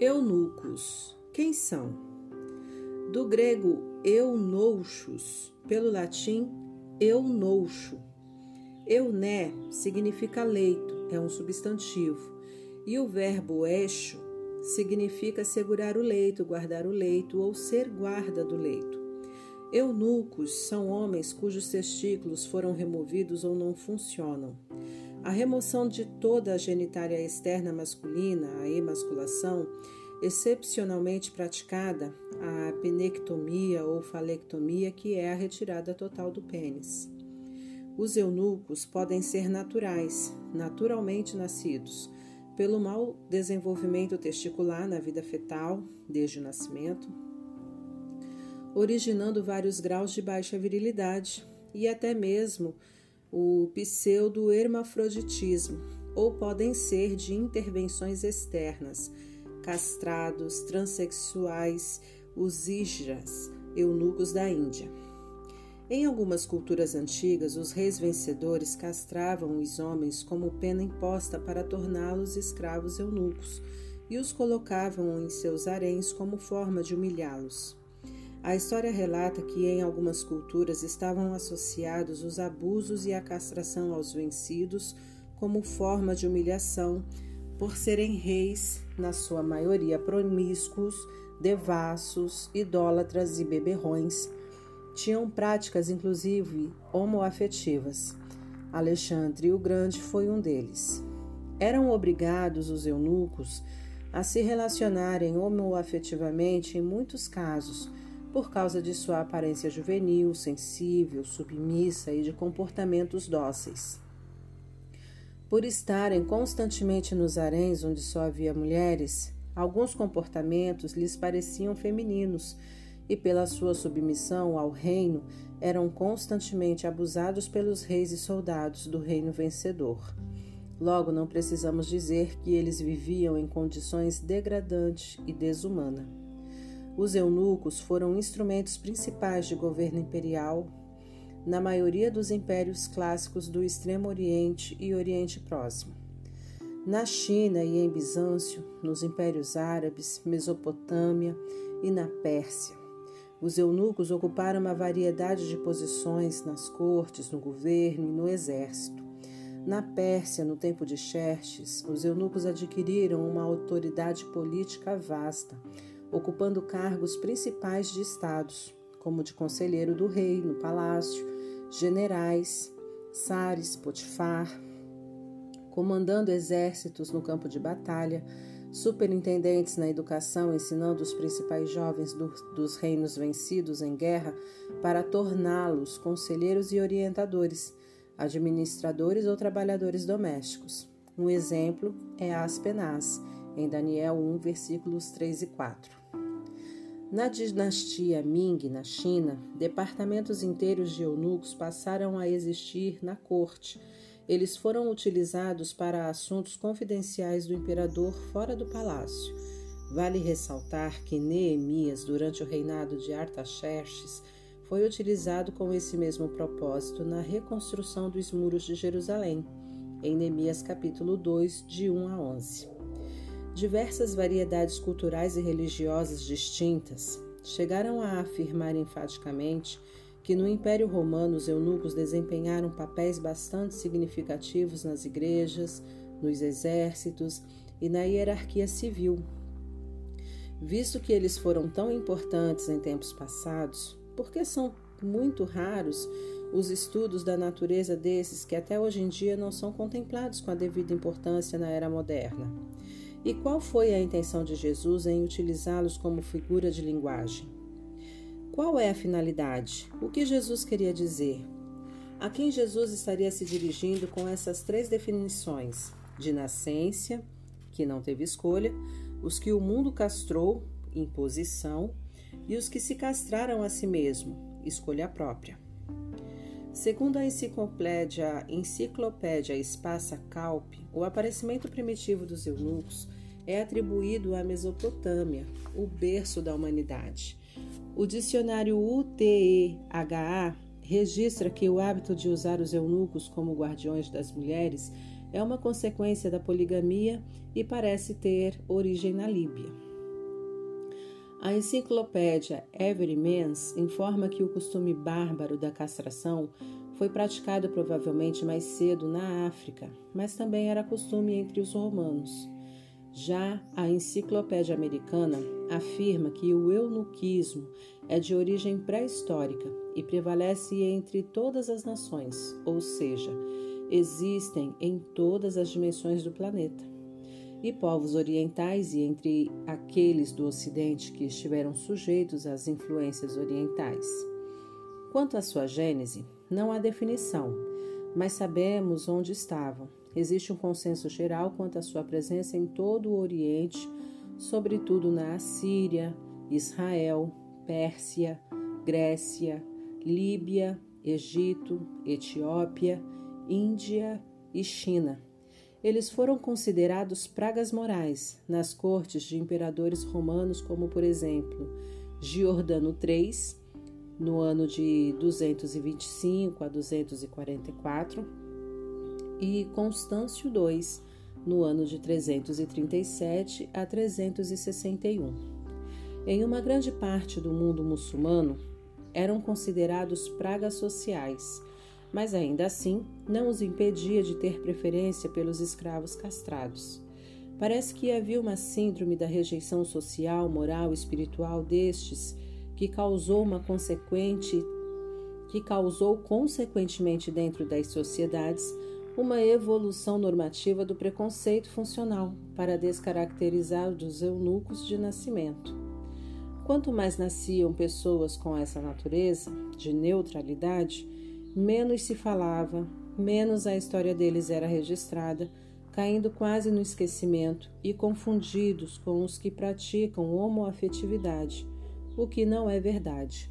Eunucos. Quem são? Do grego eunouchos, pelo latim eunoucho. Euné significa leito, é um substantivo, e o verbo eixo significa segurar o leito, guardar o leito ou ser guarda do leito. Eunucos são homens cujos testículos foram removidos ou não funcionam. A remoção de toda a genitália externa masculina, a emasculação, excepcionalmente praticada, a penectomia ou falectomia, que é a retirada total do pênis. Os eunucos podem ser naturais, naturalmente nascidos, pelo mau desenvolvimento testicular na vida fetal, desde o nascimento, originando vários graus de baixa virilidade e até mesmo o pseudo-hermafroditismo, ou podem ser de intervenções externas, castrados, transexuais, os ijas, eunucos da Índia. Em algumas culturas antigas, os reis vencedores castravam os homens como pena imposta para torná-los escravos eunucos e os colocavam em seus haréns como forma de humilhá-los. A história relata que em algumas culturas estavam associados os abusos e a castração aos vencidos como forma de humilhação, por serem reis, na sua maioria promíscuos, devassos, idólatras e beberrões. Tinham práticas, inclusive, homoafetivas. Alexandre o Grande foi um deles. Eram obrigados os eunucos a se relacionarem homoafetivamente em muitos casos por causa de sua aparência juvenil, sensível, submissa e de comportamentos dóceis. Por estarem constantemente nos haréns onde só havia mulheres, alguns comportamentos lhes pareciam femininos e, pela sua submissão ao reino, eram constantemente abusados pelos reis e soldados do reino vencedor. Logo, não precisamos dizer que eles viviam em condições degradantes e desumanas. Os eunucos foram instrumentos principais de governo imperial na maioria dos impérios clássicos do Extremo Oriente e Oriente Próximo. Na China e em Bizâncio, nos impérios árabes, Mesopotâmia e na Pérsia. Os eunucos ocuparam uma variedade de posições nas cortes, no governo e no exército. Na Pérsia, no tempo de Xerxes, os eunucos adquiriram uma autoridade política vasta, ocupando cargos principais de estados, como de conselheiro do rei no palácio, generais, sares, Potifar, comandando exércitos no campo de batalha, superintendentes na educação, ensinando os principais jovens do, dos reinos vencidos em guerra para torná-los conselheiros e orientadores, administradores ou trabalhadores domésticos. Um exemplo é Aspenaz, em Daniel 1, versículos 3 e 4. Na dinastia Ming, na China, departamentos inteiros de eunucos passaram a existir na corte. Eles foram utilizados para assuntos confidenciais do imperador fora do palácio. Vale ressaltar que Neemias, durante o reinado de Artaxerxes, foi utilizado com esse mesmo propósito na reconstrução dos muros de Jerusalém, em Neemias capítulo 2, de 1 a 11. Diversas variedades culturais e religiosas distintas chegaram a afirmar enfaticamente que no Império Romano os eunucos desempenharam papéis bastante significativos nas igrejas, nos exércitos e na hierarquia civil. Visto que eles foram tão importantes em tempos passados, porque são muito raros os estudos da natureza desses que até hoje em dia não são contemplados com a devida importância na era moderna? E qual foi a intenção de Jesus em utilizá-los como figura de linguagem? Qual é a finalidade? O que Jesus queria dizer? A quem Jesus estaria se dirigindo com essas três definições: de nascência, que não teve escolha, os que o mundo castrou, imposição, e os que se castraram a si mesmo, escolha própria. Segundo a enciclopédia, enciclopédia Espaça Calp, o aparecimento primitivo dos eunucos é atribuído à Mesopotâmia, o berço da humanidade. O dicionário UTEHA registra que o hábito de usar os eunucos como guardiões das mulheres é uma consequência da poligamia e parece ter origem na Líbia. A enciclopédia Everymans informa que o costume bárbaro da castração foi praticado provavelmente mais cedo na África, mas também era costume entre os romanos. Já a Enciclopédia Americana afirma que o eunuquismo é de origem pré-histórica e prevalece entre todas as nações, ou seja, existem em todas as dimensões do planeta e povos orientais e entre aqueles do Ocidente que estiveram sujeitos às influências orientais. Quanto à sua gênese, não há definição, mas sabemos onde estavam. Existe um consenso geral quanto à sua presença em todo o Oriente, sobretudo na Assíria, Israel, Pérsia, Grécia, Líbia, Egito, Etiópia, Índia e China eles foram considerados pragas morais nas cortes de imperadores romanos, como por exemplo Giordano III, no ano de 225 a 244, e Constâncio II, no ano de 337 a 361. Em uma grande parte do mundo muçulmano, eram considerados pragas sociais mas ainda assim não os impedia de ter preferência pelos escravos castrados. Parece que havia uma síndrome da rejeição social, moral e espiritual destes que causou uma consequente que causou consequentemente dentro das sociedades uma evolução normativa do preconceito funcional para descaracterizar os eunucos de nascimento. Quanto mais nasciam pessoas com essa natureza de neutralidade, menos se falava, menos a história deles era registrada, caindo quase no esquecimento e confundidos com os que praticam homoafetividade, o que não é verdade.